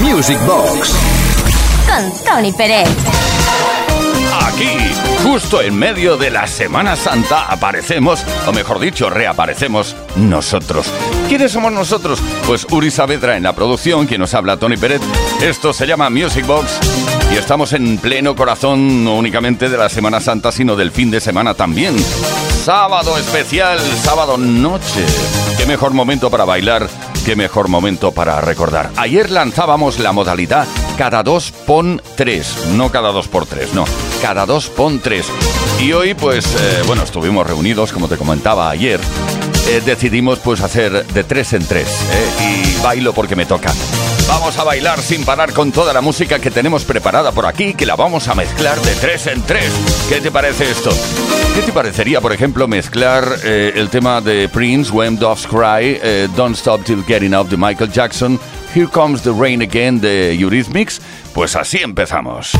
Music Box. Con Tony Pérez. Aquí, justo en medio de la Semana Santa, aparecemos, o mejor dicho, reaparecemos nosotros. ¿Quiénes somos nosotros? Pues Uri Saavedra en la producción, quien nos habla Tony Pérez. Esto se llama Music Box y estamos en pleno corazón no únicamente de la Semana Santa, sino del fin de semana también. Sábado especial, sábado noche. Qué mejor momento para bailar, qué mejor momento para recordar. Ayer lanzábamos la modalidad cada dos pon tres, no cada dos por tres, no, cada dos pon tres. Y hoy, pues, eh, bueno, estuvimos reunidos, como te comentaba ayer, eh, decidimos pues hacer de tres en tres eh, y bailo porque me toca. Vamos a bailar sin parar con toda la música que tenemos preparada por aquí, que la vamos a mezclar de tres en tres. ¿Qué te parece esto? ¿Qué te parecería, por ejemplo, mezclar eh, el tema de Prince, When Doves Cry, Don't Stop Till Getting Up de Michael Jackson, Here Comes the Rain Again de Eurythmics? Pues así empezamos.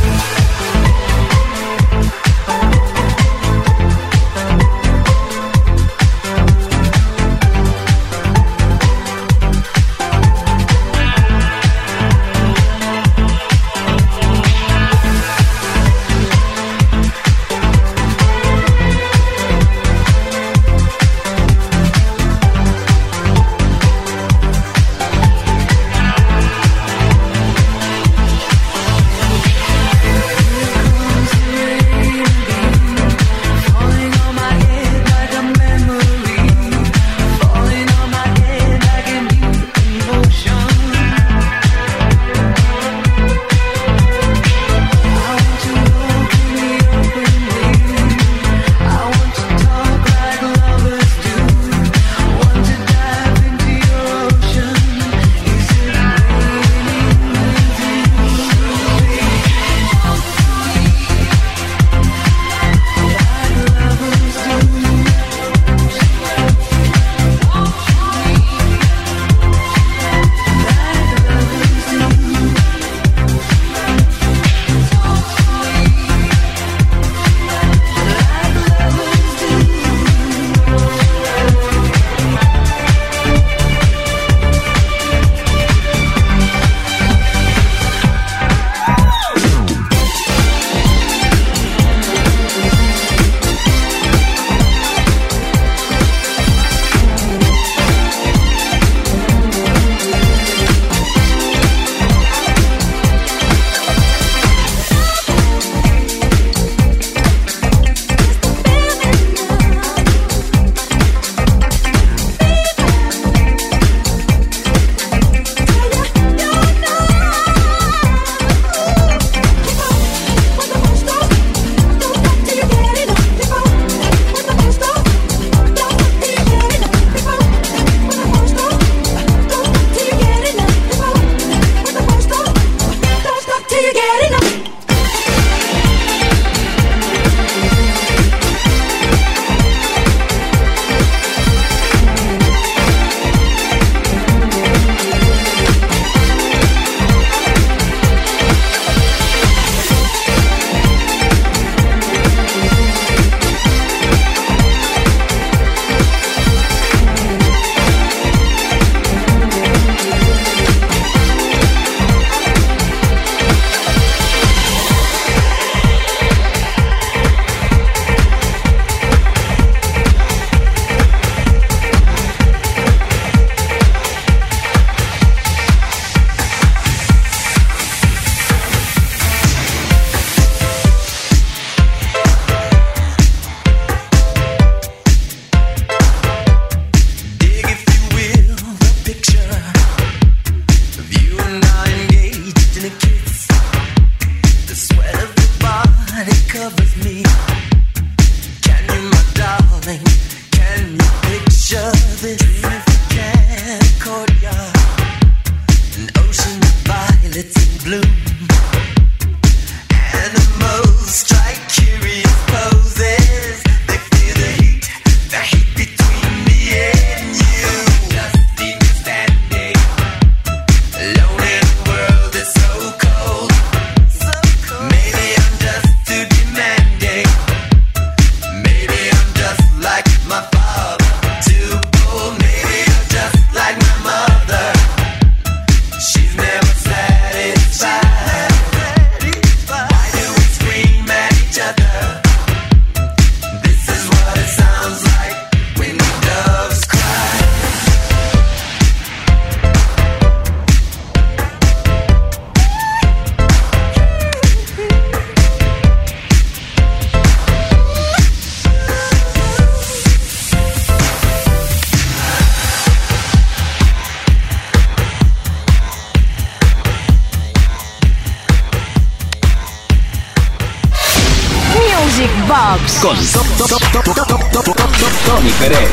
Tony Pérez.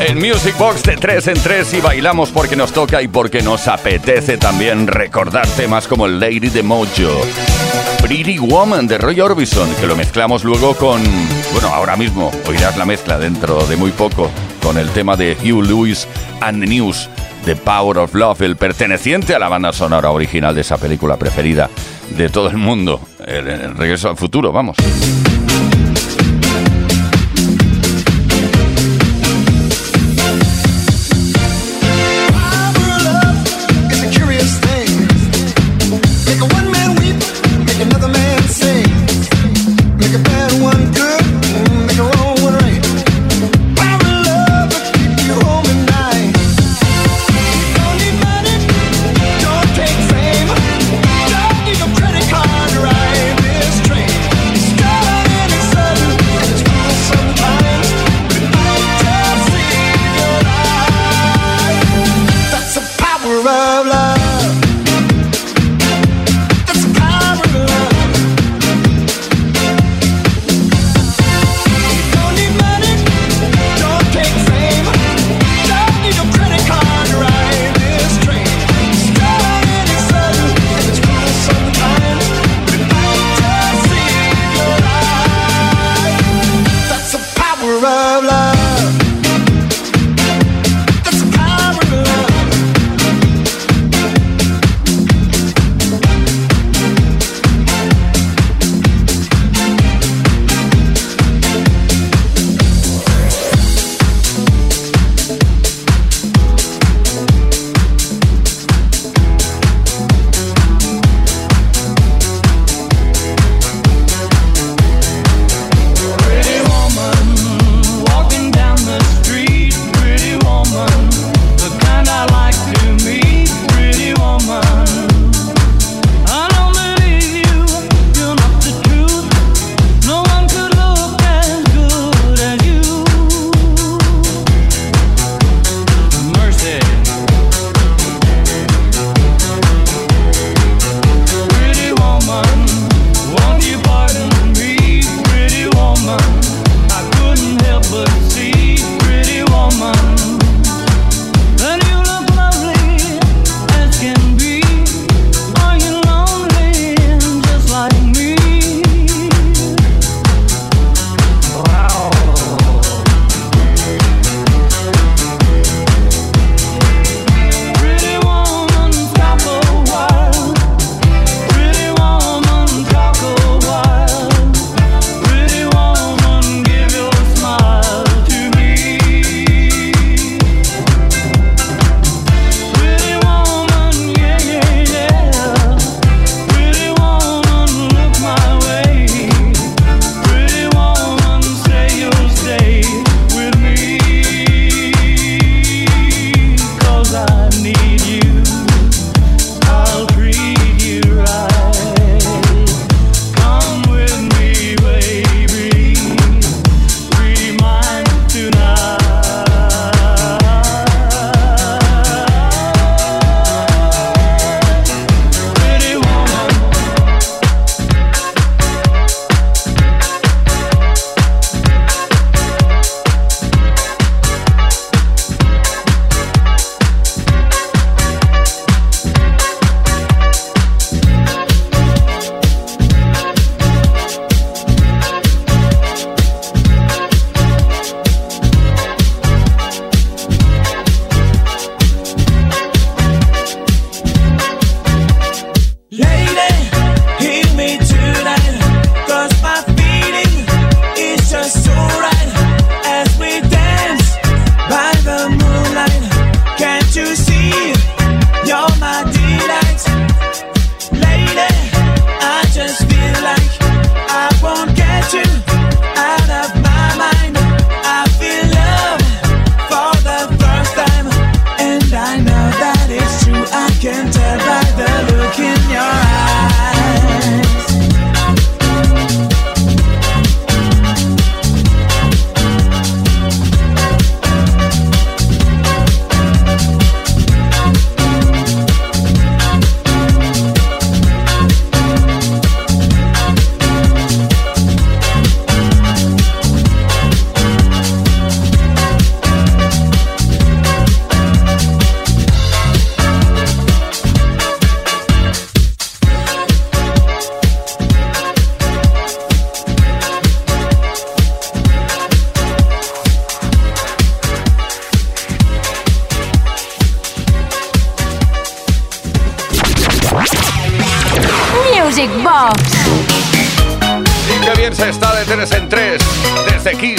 El Music Box de 3 en 3 y bailamos porque nos toca y porque nos apetece también recordar temas como Lady de Mojo, Pretty Woman de Roy Orbison, que lo mezclamos luego con, bueno, ahora mismo oirás la mezcla dentro de muy poco con el tema de Hugh Lewis and the News. The Power of Love, el perteneciente a la banda sonora original de esa película preferida de todo el mundo. El, regreso al futuro, vamos.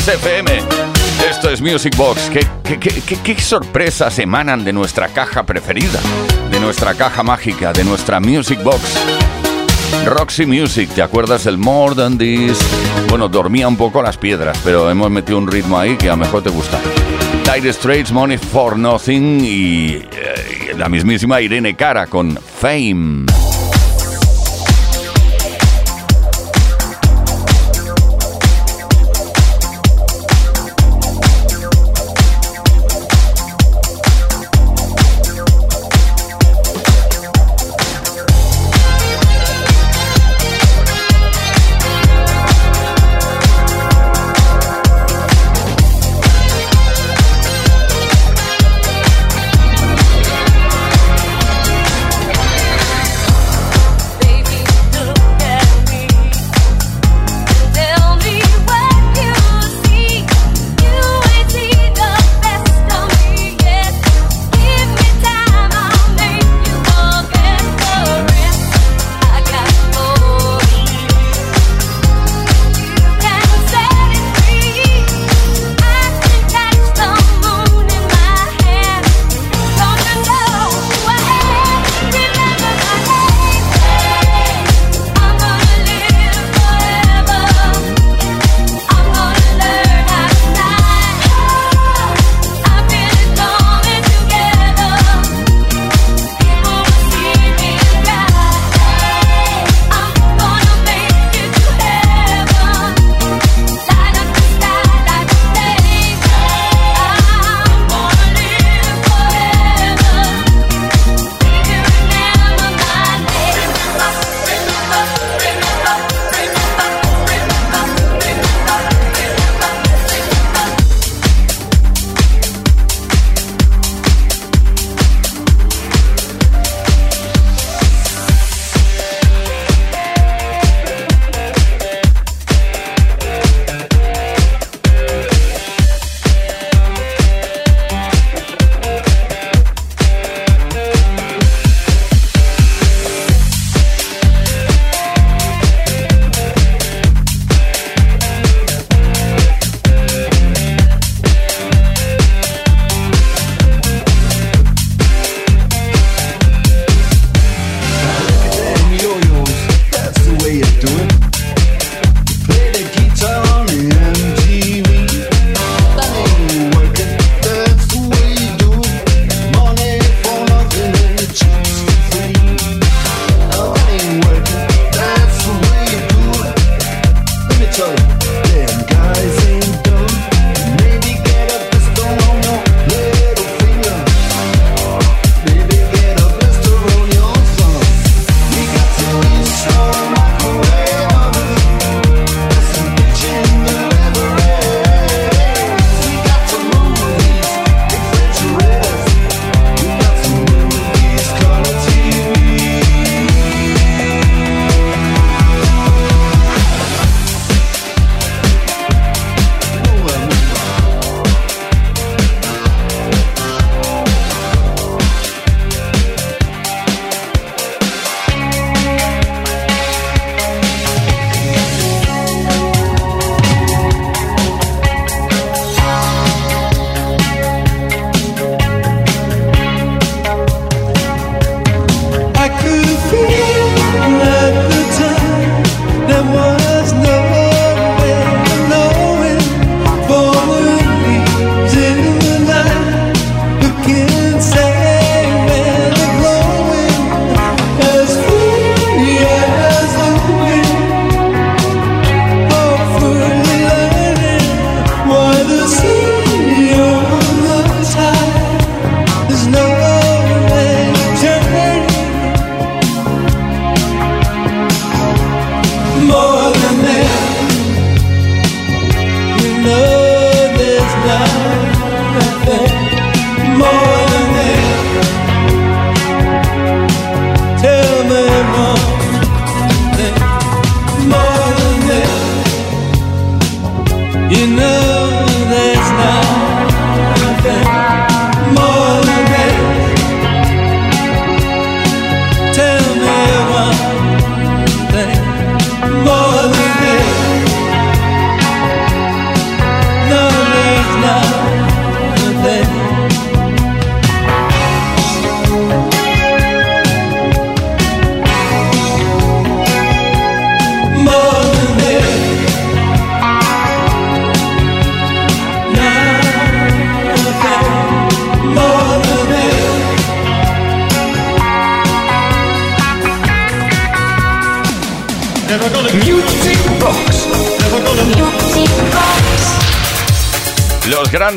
Desde Kiss FM. Esto es Music Box. ¿Qué, qué, qué, qué, sorpresas emanan de nuestra caja preferida? De nuestra caja mágica, de nuestra Music Box. Roxy Music, ¿te acuerdas del More Than This? Bueno, dormía un poco las piedras, pero hemos metido un ritmo ahí que a lo mejor te gusta. Dire Straits, Money for Nothing y, eh, y la mismísima Irene Cara con Fame.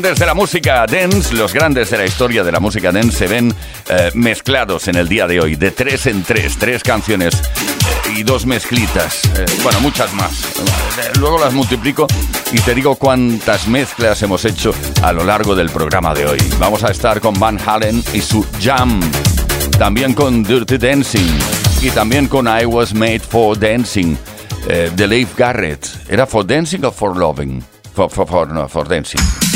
Grandes de la música dance, los grandes de la historia de la música dance se ven eh, mezclados en el día de hoy, de tres en tres, tres canciones eh, y dos mezclitas, eh, bueno, muchas más. Luego las multiplico y te digo cuántas mezclas hemos hecho a lo largo del programa de hoy. Vamos a estar con Van Halen y su Jam, también con Dirty Dancing y también con I Was Made for Dancing de Leif Garrett. ¿Era for dancing o for loving? For, for, no, for dancing.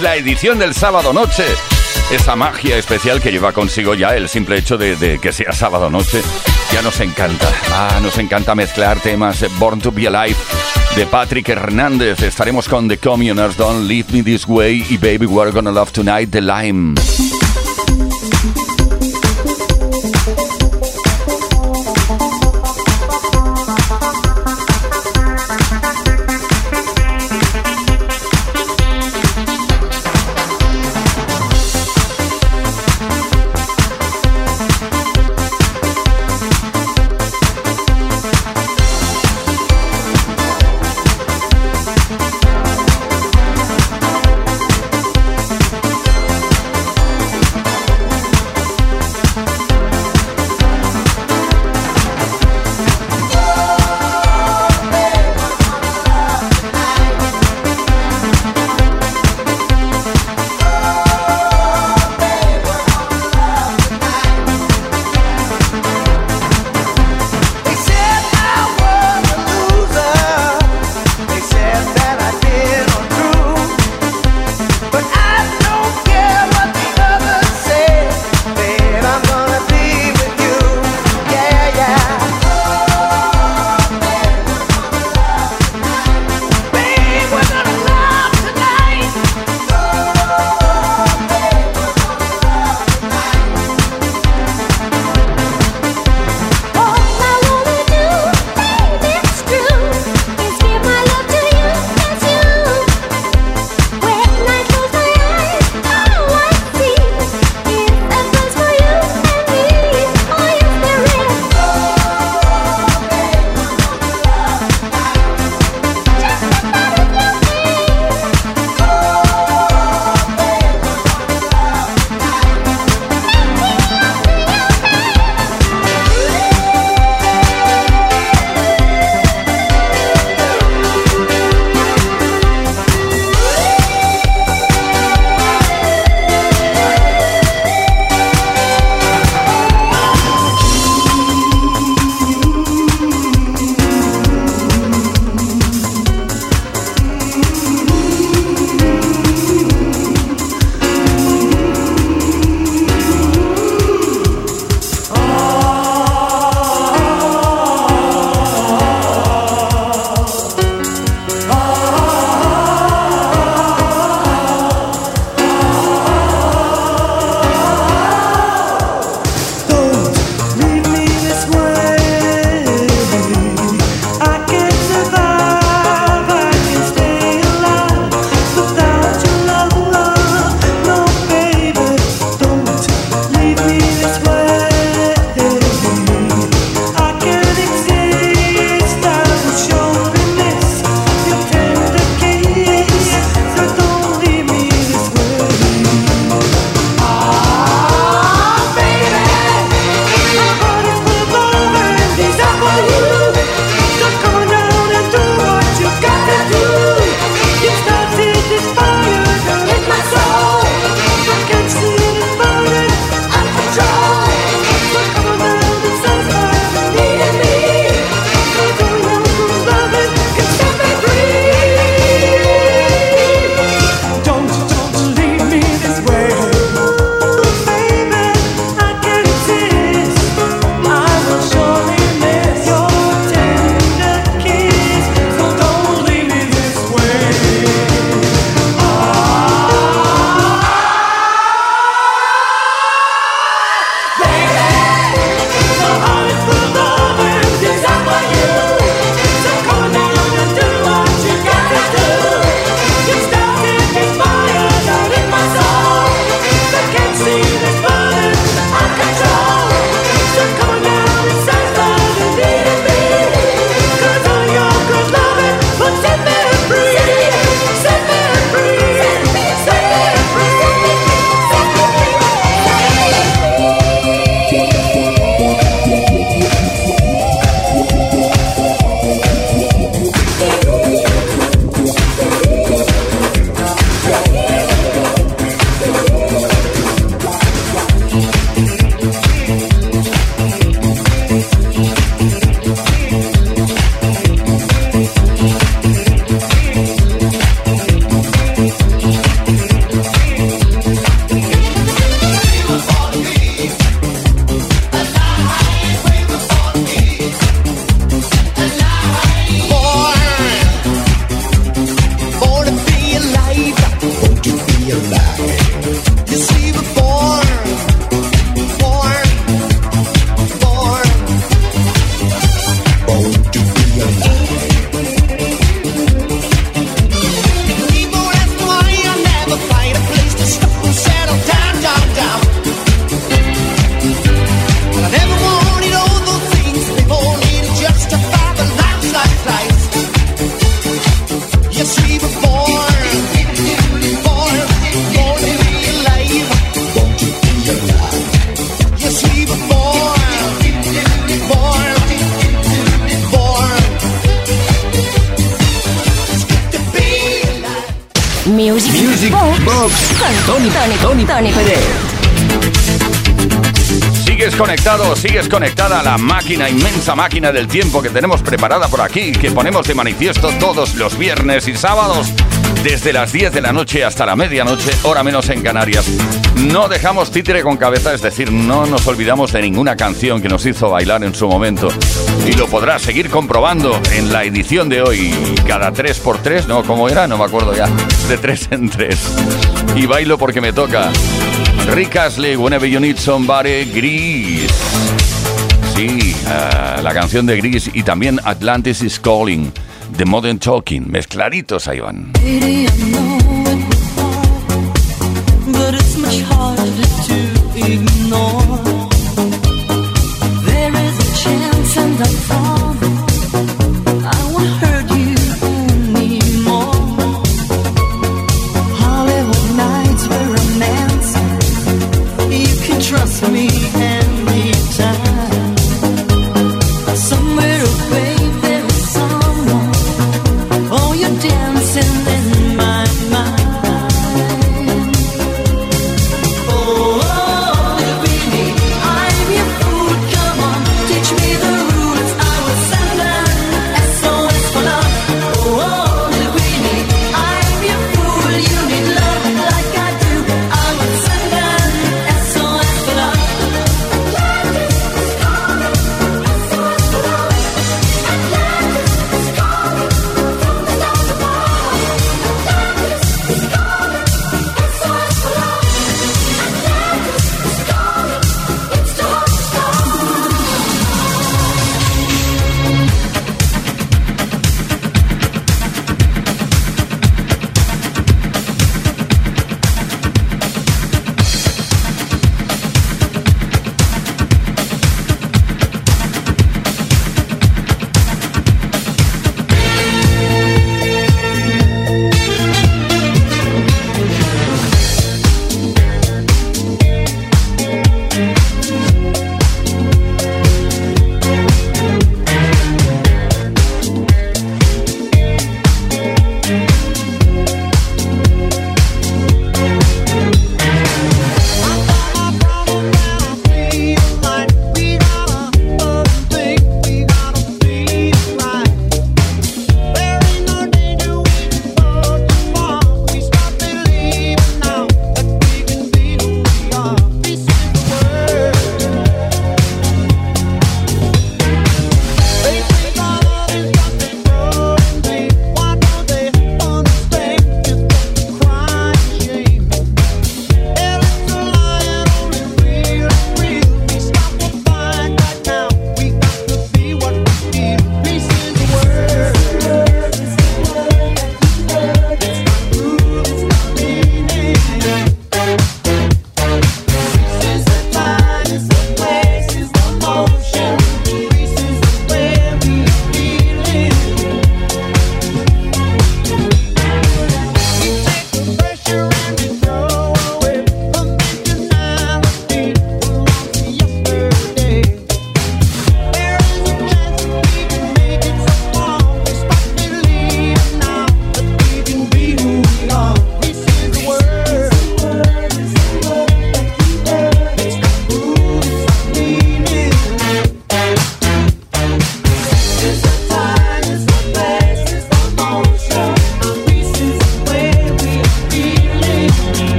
La edición del sábado noche. Esa magia especial que lleva consigo ya el simple hecho de, que sea sábado noche. Ya nos encanta. Ah, nos encanta mezclar temas. Born to be Alive de Patrick Hernández. Estaremos con The Communers, Don't Leave Me This Way y Baby We're Gonna Love Tonight, The Lime. Music, Music Box, Box con Tony, Tony, Tony Tony Sigues conectado, sigues conectada a la máquina, inmensa máquina del tiempo que tenemos preparada por aquí, que ponemos de manifiesto todos los viernes y sábados, desde las 10 de la noche hasta la medianoche, hora menos en Canarias. No dejamos títere con cabeza, es decir, no nos olvidamos de ninguna canción que nos hizo bailar en su momento. Y lo podrás seguir comprobando en la edición de hoy, cada 3x3, ¿no? ¿Cómo era? No me acuerdo ya. De 3 en 3. Y bailo porque me toca. Rick Astley, Whenever You Need Somebody, Gris. Sí, uh, la canción de Gris y también Atlantis is Calling, The Modern Talking. Mezcladitos ahí van. There is a chance, and I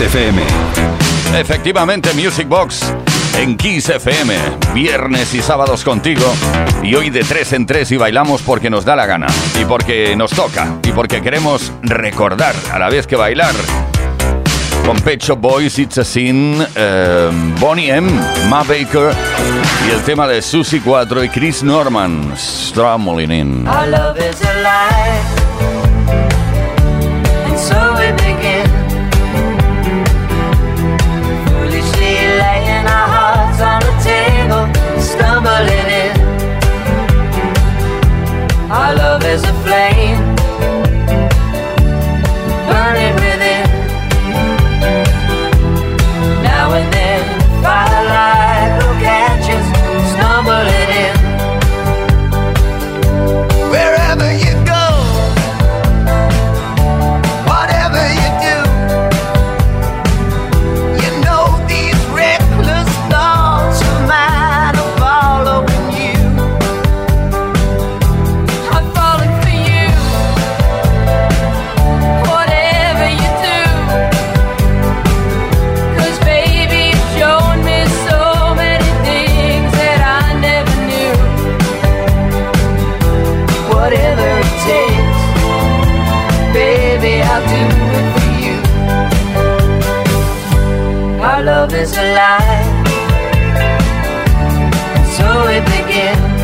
FM. Efectivamente, Music Box en Kiss FM, viernes y sábados contigo. Y hoy de tres en tres y bailamos porque nos da la gana, y porque nos toca, y porque queremos recordar a la vez que bailar. Con Pecho Boys, It's a Sin, eh, Bonnie M, Ma Baker y el tema de Susie 4 y Chris Norman, Strumming In. Stumbling in. Our love is a flame, love is alive. So we begin.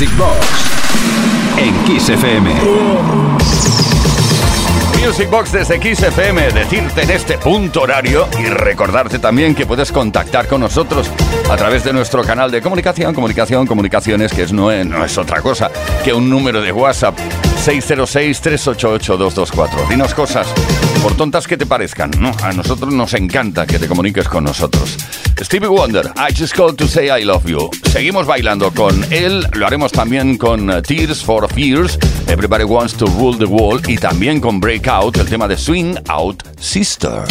Music Box en Kiss FM. Music Box desde XFM, decirte en este punto horario y recordarte también que puedes contactar con nosotros a través de nuestro canal de comunicación, comunicación, comunicaciones, que es, no, es, no es otra cosa que un número de WhatsApp 606-388-224. Dinos cosas, por tontas que te parezcan, ¿no? A nosotros nos encanta que te comuniques con nosotros. Stevie Wonder, I just called to say I love you. Seguimos bailando con él, lo haremos también con uh, Tears for Fears, Everybody Wants to Rule the World y también con Breakout, el tema de Swing Out Sister.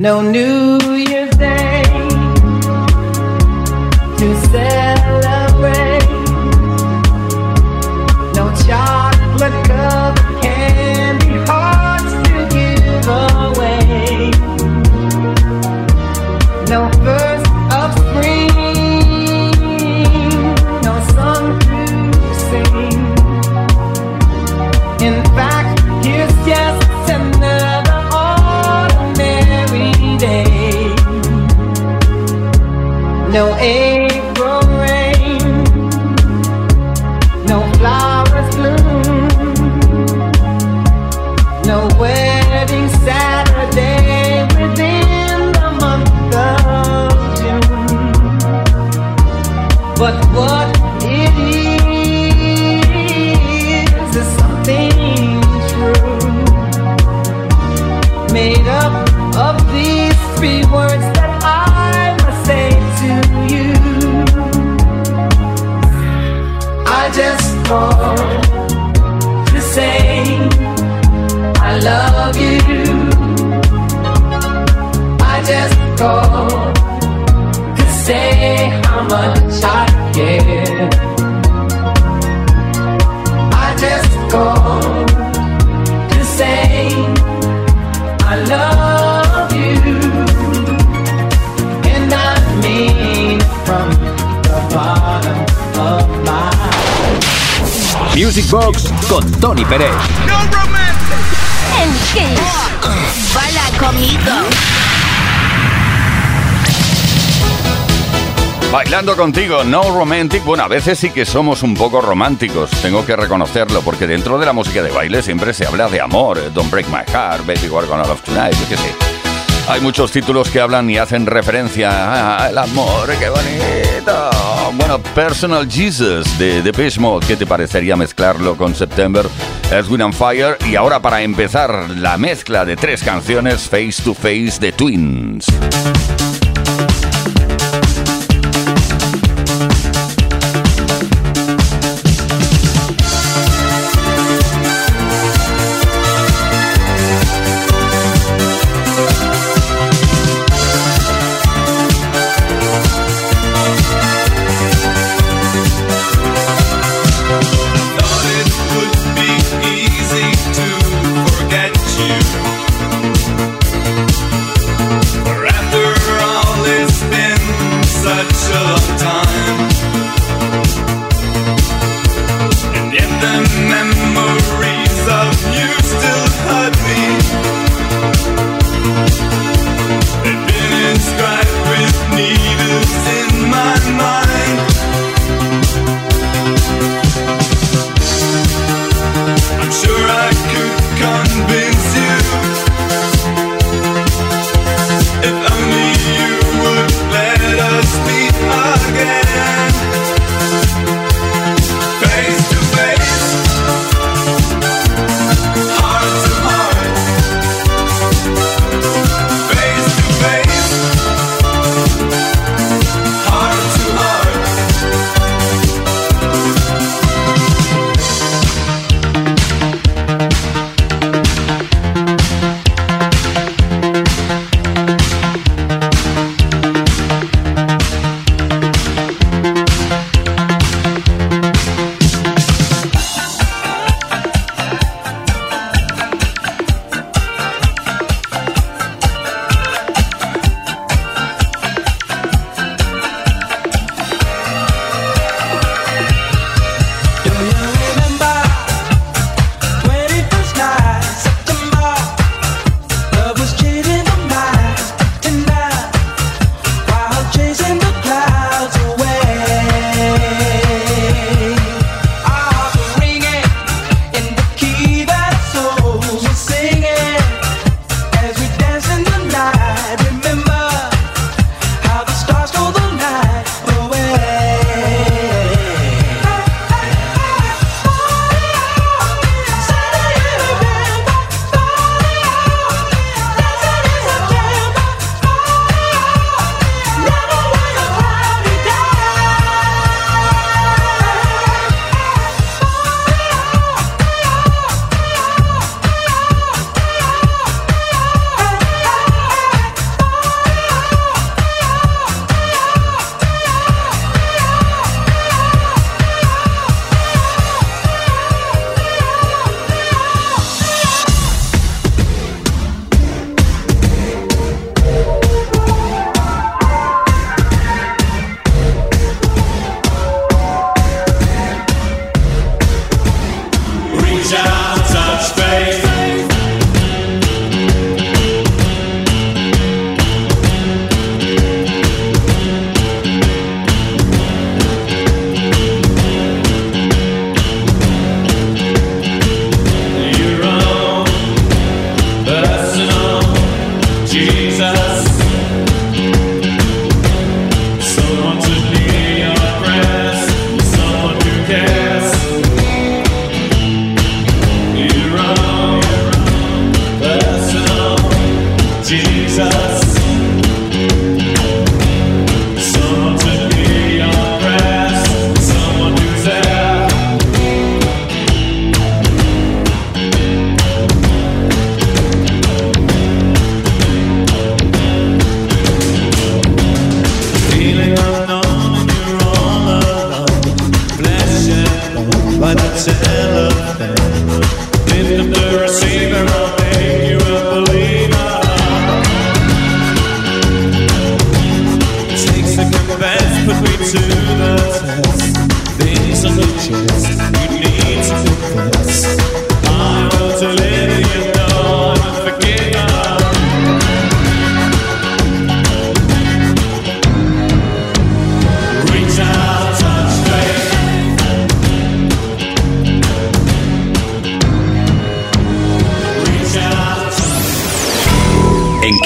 No New I. I just called to say I love you, and I mean from the bottom of my Music Box con Tony Pérez. En Kiss. Baila conmigo. Bailando contigo, no romantic. Bueno, a veces sí que somos un poco románticos, tengo que reconocerlo, porque dentro de la música de baile siempre se habla de amor. eh, Don't break my heart, baby, we're gonna love tonight, yo qué sé. Hay muchos títulos que hablan y hacen referencia al amor, qué bonito. Bueno, Personal Jesus de Depeche Mode, ¿qué te parecería mezclarlo con September, Edwin and Fire? Y ahora para empezar, la mezcla de tres canciones Face to Face de Twins.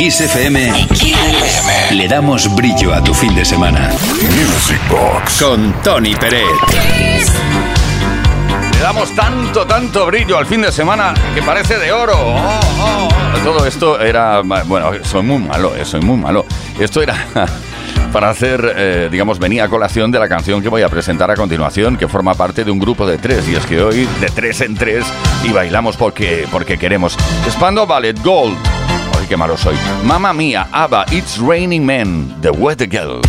Kiss FM, le damos brillo a tu fin de semana. Music Box con Tony Pérez. Le damos tanto, tanto brillo al fin de semana que parece de oro. Oh, oh, oh. Todo esto era. Bueno, soy muy malo, eh, soy muy malo. Esto era. Para hacer, eh, digamos, venía a colación de la canción que voy a presentar a continuación, que forma parte de un grupo de tres. Y es que hoy, de tres en tres, y bailamos porque, porque queremos. Spando Ballet Gold. Ay, qué malo soy. Mamma mía, ABBA, It's Raining Men, The Weather Girl.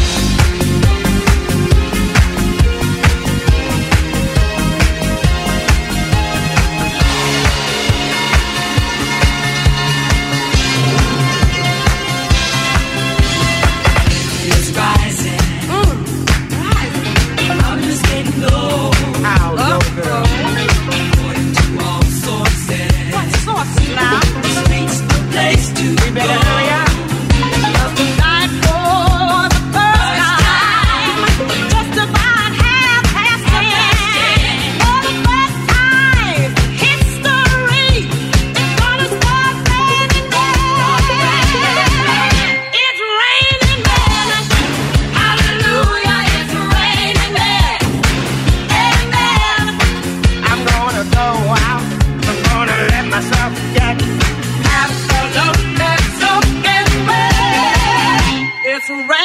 Absolutely soaking wet. It's raining.